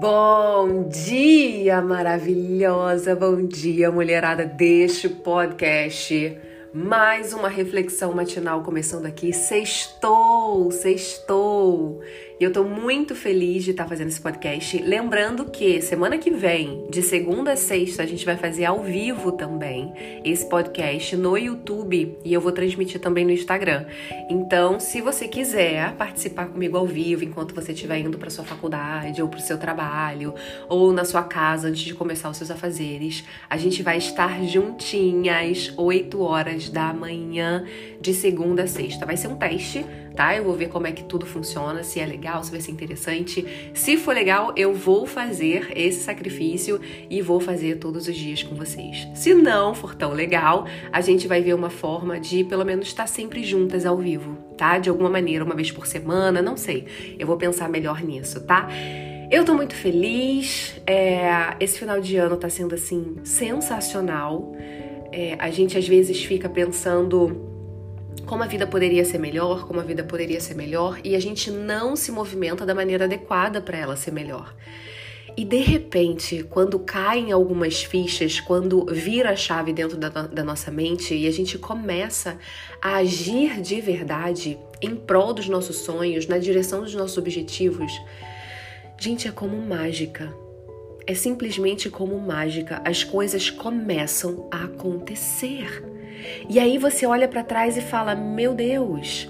Bom dia, maravilhosa! Bom dia, mulherada deste podcast. Mais uma reflexão matinal começando aqui. Sextou, sextou. E eu tô muito feliz de estar tá fazendo esse podcast. Lembrando que semana que vem, de segunda a sexta, a gente vai fazer ao vivo também esse podcast no YouTube e eu vou transmitir também no Instagram. Então, se você quiser participar comigo ao vivo enquanto você estiver indo para sua faculdade ou para seu trabalho ou na sua casa antes de começar os seus afazeres, a gente vai estar juntinhas 8 horas da manhã de segunda a sexta. Vai ser um teste tá? Eu vou ver como é que tudo funciona, se é legal, se vai ser interessante. Se for legal, eu vou fazer esse sacrifício e vou fazer todos os dias com vocês. Se não for tão legal, a gente vai ver uma forma de pelo menos estar sempre juntas ao vivo, tá? De alguma maneira, uma vez por semana, não sei. Eu vou pensar melhor nisso, tá? Eu tô muito feliz. É, esse final de ano tá sendo assim sensacional. É, a gente às vezes fica pensando como a vida poderia ser melhor, como a vida poderia ser melhor, e a gente não se movimenta da maneira adequada para ela ser melhor. E de repente, quando caem algumas fichas, quando vira a chave dentro da, da, nossa mente e a gente começa a agir de verdade em prol dos nossos sonhos, na direção dos nossos objetivos, gente, é como mágica. É simplesmente como mágica. As coisas começam a acontecer. E aí você olha para trás e fala: Meu Deus,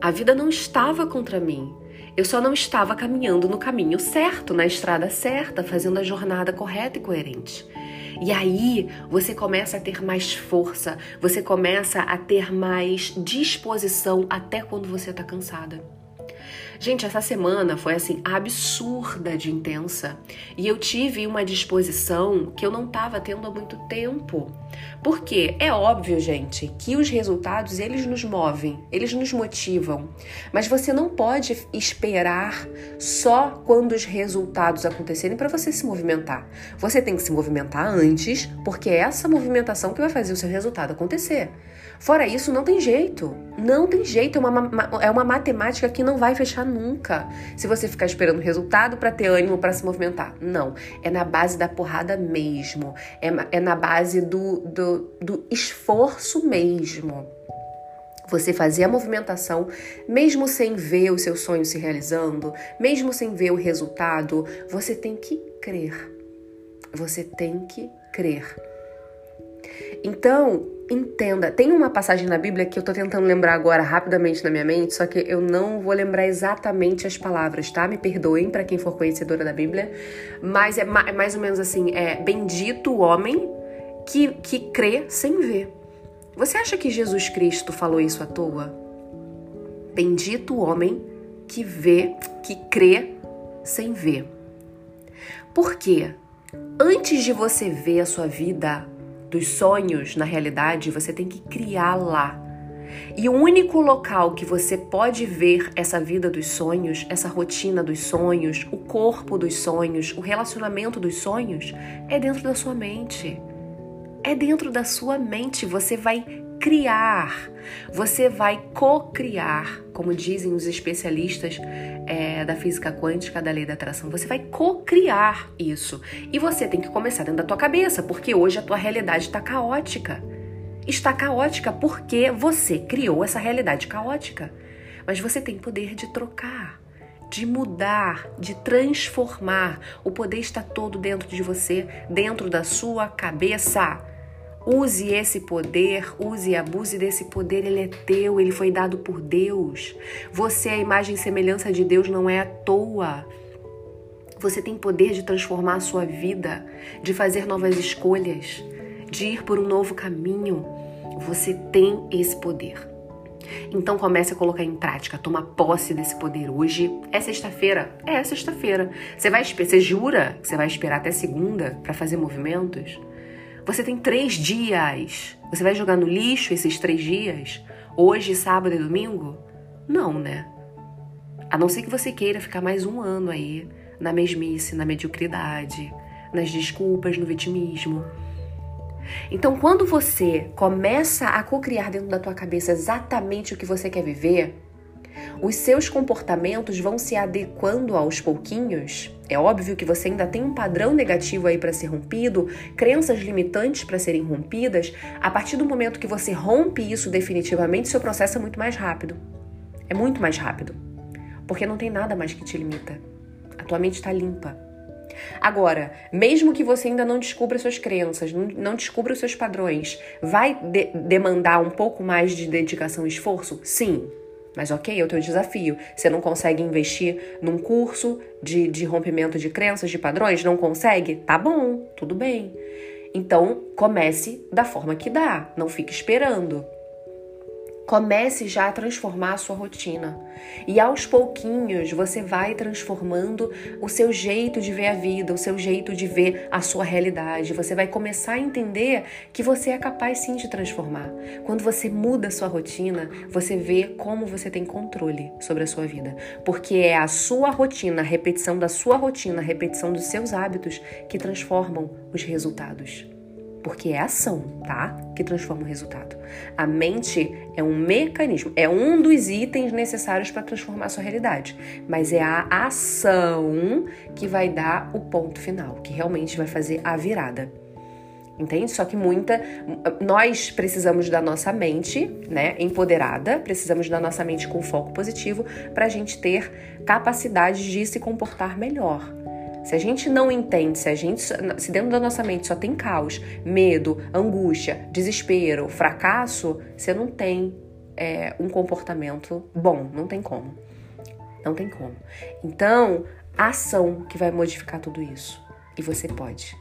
a vida não estava contra mim. Eu só não estava caminhando no caminho certo, na estrada certa, fazendo a jornada correta e coerente. E aí você começa a ter mais força, você começa a ter mais disposição até quando você está cansada. Gente, essa semana foi assim absurda de intensa e eu tive uma disposição que eu não estava tendo há muito tempo. Porque é óbvio, gente, que os resultados eles nos movem, eles nos motivam, mas você não pode esperar só quando os resultados acontecerem para você se movimentar. Você tem que se movimentar antes, porque é essa movimentação que vai fazer o seu resultado acontecer. Fora isso, não tem jeito. Não tem jeito. É uma, é uma matemática que não vai fechar nunca. Se você ficar esperando resultado para ter ânimo para se movimentar. Não. É na base da porrada mesmo. É, é na base do, do, do esforço mesmo você fazer a movimentação, mesmo sem ver o seu sonho se realizando, mesmo sem ver o resultado, você tem que crer. Você tem que crer. Então, entenda. Tem uma passagem na Bíblia que eu tô tentando lembrar agora rapidamente na minha mente, só que eu não vou lembrar exatamente as palavras, tá? Me perdoem para quem for conhecedora da Bíblia, mas é, é mais ou menos assim: é bendito o homem que, que crê sem ver. Você acha que Jesus Cristo falou isso à toa? Bendito o homem que vê, que crê sem ver. Por quê? Antes de você ver a sua vida dos sonhos na realidade, você tem que criá-la. E o único local que você pode ver essa vida dos sonhos, essa rotina dos sonhos, o corpo dos sonhos, o relacionamento dos sonhos, é dentro da sua mente. É dentro da sua mente. Você vai criar, você vai co-criar, como dizem os especialistas é, da física quântica, da lei da atração. Você vai co-criar isso. E você tem que começar dentro da tua cabeça, porque hoje a tua realidade está caótica. Está caótica porque você criou essa realidade caótica. Mas você tem poder de trocar de mudar, de transformar. O poder está todo dentro de você, dentro da sua cabeça. Use esse poder, use e abuse desse poder, ele é teu, ele foi dado por Deus. Você é a imagem e semelhança de Deus, não é à toa. Você tem poder de transformar a sua vida, de fazer novas escolhas, de ir por um novo caminho. Você tem esse poder. Então comece a colocar em prática, toma posse desse poder. Hoje é sexta-feira, é sexta-feira. Você vai, você jura que você vai esperar até segunda para fazer movimentos? Você tem três dias. Você vai jogar no lixo esses três dias? Hoje, sábado e domingo? Não, né? A não ser que você queira ficar mais um ano aí na mesmice, na mediocridade, nas desculpas, no vitimismo. Então, quando você começa a co-criar dentro da tua cabeça exatamente o que você quer viver, Os seus comportamentos vão se adequando aos pouquinhos. É óbvio que você ainda tem um padrão negativo aí para ser rompido, crenças limitantes para serem rompidas. A partir do momento que você rompe isso definitivamente, seu processo é muito mais rápido. É muito mais rápido. Porque não tem nada mais que te limita. A tua mente está limpa. Agora, mesmo que você ainda não descubra suas crenças, não, descubra os seus padrões, vai de demandar um pouco mais de dedicação e esforço? Sim. Mas ok, é o teu desafio. Você não consegue investir num curso de, de rompimento de crenças, de padrões? Não consegue? Tá bom, tudo bem. Então, comece da forma que dá. Não fique esperando. Comece já a transformar a sua rotina. E aos pouquinhos você vai transformando o seu jeito de ver a vida, o seu jeito de ver a sua realidade. Você vai começar a entender que você é capaz sim de transformar. Quando você muda a sua rotina, você vê como você tem controle sobre a sua vida. Porque é a sua rotina, a repetição da sua rotina, a repetição dos seus hábitos que transformam os resultados porque é ação, tá? Que transforma o resultado. A mente é um mecanismo, é um dos itens necessários para transformar a sua realidade, mas é a ação que vai dar o ponto final, que realmente vai fazer a virada. Entende? Só que muita. Nós precisamos da nossa mente, né? Empoderada, precisamos da nossa mente com foco positivo para a gente ter capacidade de se comportar melhor se a gente não entende, se a gente, se dentro da nossa mente só tem caos, medo, angústia, desespero, fracasso, você não tem é, um comportamento bom, não tem como. Não tem como. Então, a ação que vai modificar tudo isso. E você pode.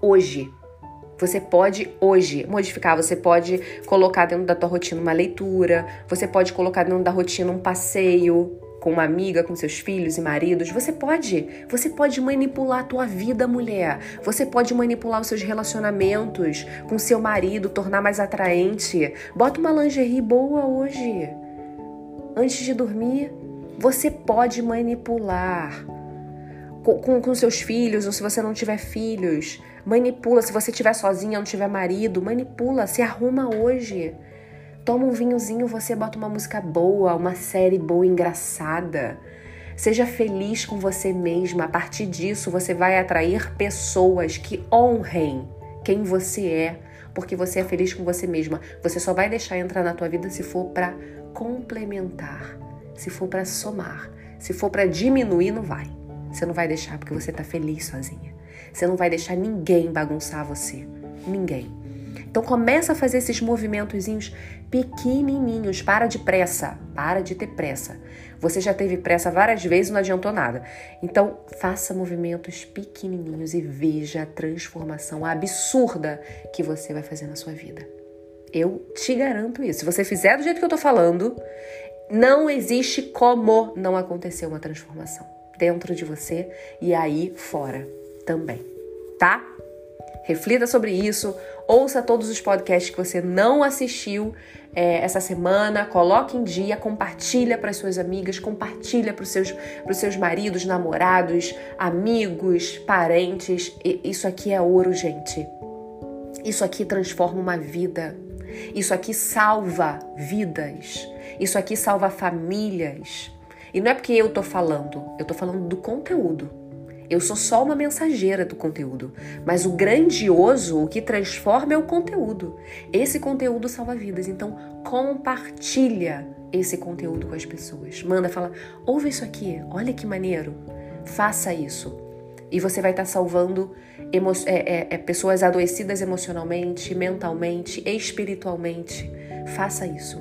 Hoje. Você pode hoje modificar, você pode colocar dentro da tua rotina uma leitura, você pode colocar dentro da rotina um passeio, com uma amiga, com seus filhos e maridos, você pode. Você pode manipular a tua vida, mulher. Você pode manipular os seus relacionamentos com seu marido, tornar mais atraente. Bota uma lingerie boa hoje. Antes de dormir, você pode manipular com, com, com, seus filhos, ou se você não tiver filhos, manipula. Se você estiver sozinha, não tiver marido, manipula, se arruma hoje. Toma um vinhozinho, você bota uma música boa, uma série boa, engraçada. Seja feliz com você mesma. A partir disso, você vai atrair pessoas que honrem quem você é, porque você é feliz com você mesma. Você só vai deixar entrar na tua vida se for para complementar, se for para somar, se for para diminuir, não vai. Você não vai deixar porque você tá feliz sozinha. Você não vai deixar ninguém bagunçar você. Ninguém. Então começa a fazer esses movimentozinhos pequenininhos. Para de pressa, para de ter pressa. Você já teve pressa várias vezes e não adiantou nada. Então faça movimentos pequenininhos e veja a transformação absurda que você vai fazer na sua vida. Eu te garanto isso. Se você fizer do jeito que eu tô falando, não existe como não acontecer uma transformação dentro de você e aí fora também, tá? Reflita sobre isso, ouça todos os podcasts que você não assistiu é, essa semana, coloque em dia, compartilha para suas amigas, compartilha para os seus, seus maridos, namorados, amigos, parentes. E isso aqui é ouro, gente. Isso aqui transforma uma vida. Isso aqui salva vidas. Isso aqui salva famílias. E não é porque eu tô falando, eu tô falando do conteúdo. Eu sou só uma mensageira do conteúdo, mas o grandioso, o que transforma é o conteúdo. Esse conteúdo salva vidas, então compartilha esse conteúdo com as pessoas. Manda, fala, ouve isso aqui, olha que maneiro. Faça isso. E você vai estar salvando é, é, é, pessoas adoecidas emocionalmente, mentalmente, espiritualmente. Faça isso.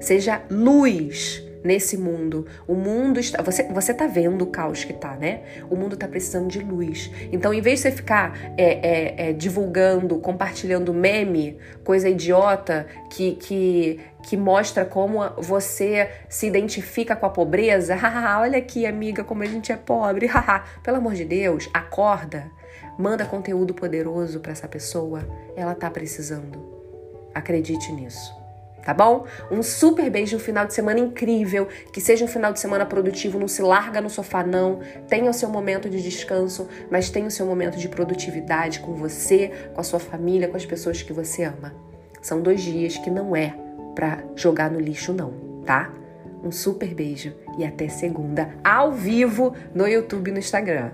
Seja luz nesse mundo. O mundo está. Você, você tá vendo o caos que tá, né? O mundo tá precisando de luz. Então, em vez de você ficar é, é, é, divulgando, compartilhando meme, coisa idiota, que, que, que mostra como você se identifica com a pobreza, olha aqui, amiga, como a gente é pobre, pelo amor de Deus, acorda. Manda conteúdo poderoso para essa pessoa. Ela tá precisando. Acredite nisso tá bom? Um super beijo, um final de semana incrível, que seja um final de semana produtivo, não se larga no sofá não, tenha o seu momento de descanso, mas tenha o seu momento de produtividade com você, com a sua família, com as pessoas que você ama. São dois dias que não é para jogar no lixo não, tá? Um super beijo e até segunda, ao vivo no YouTube e no Instagram.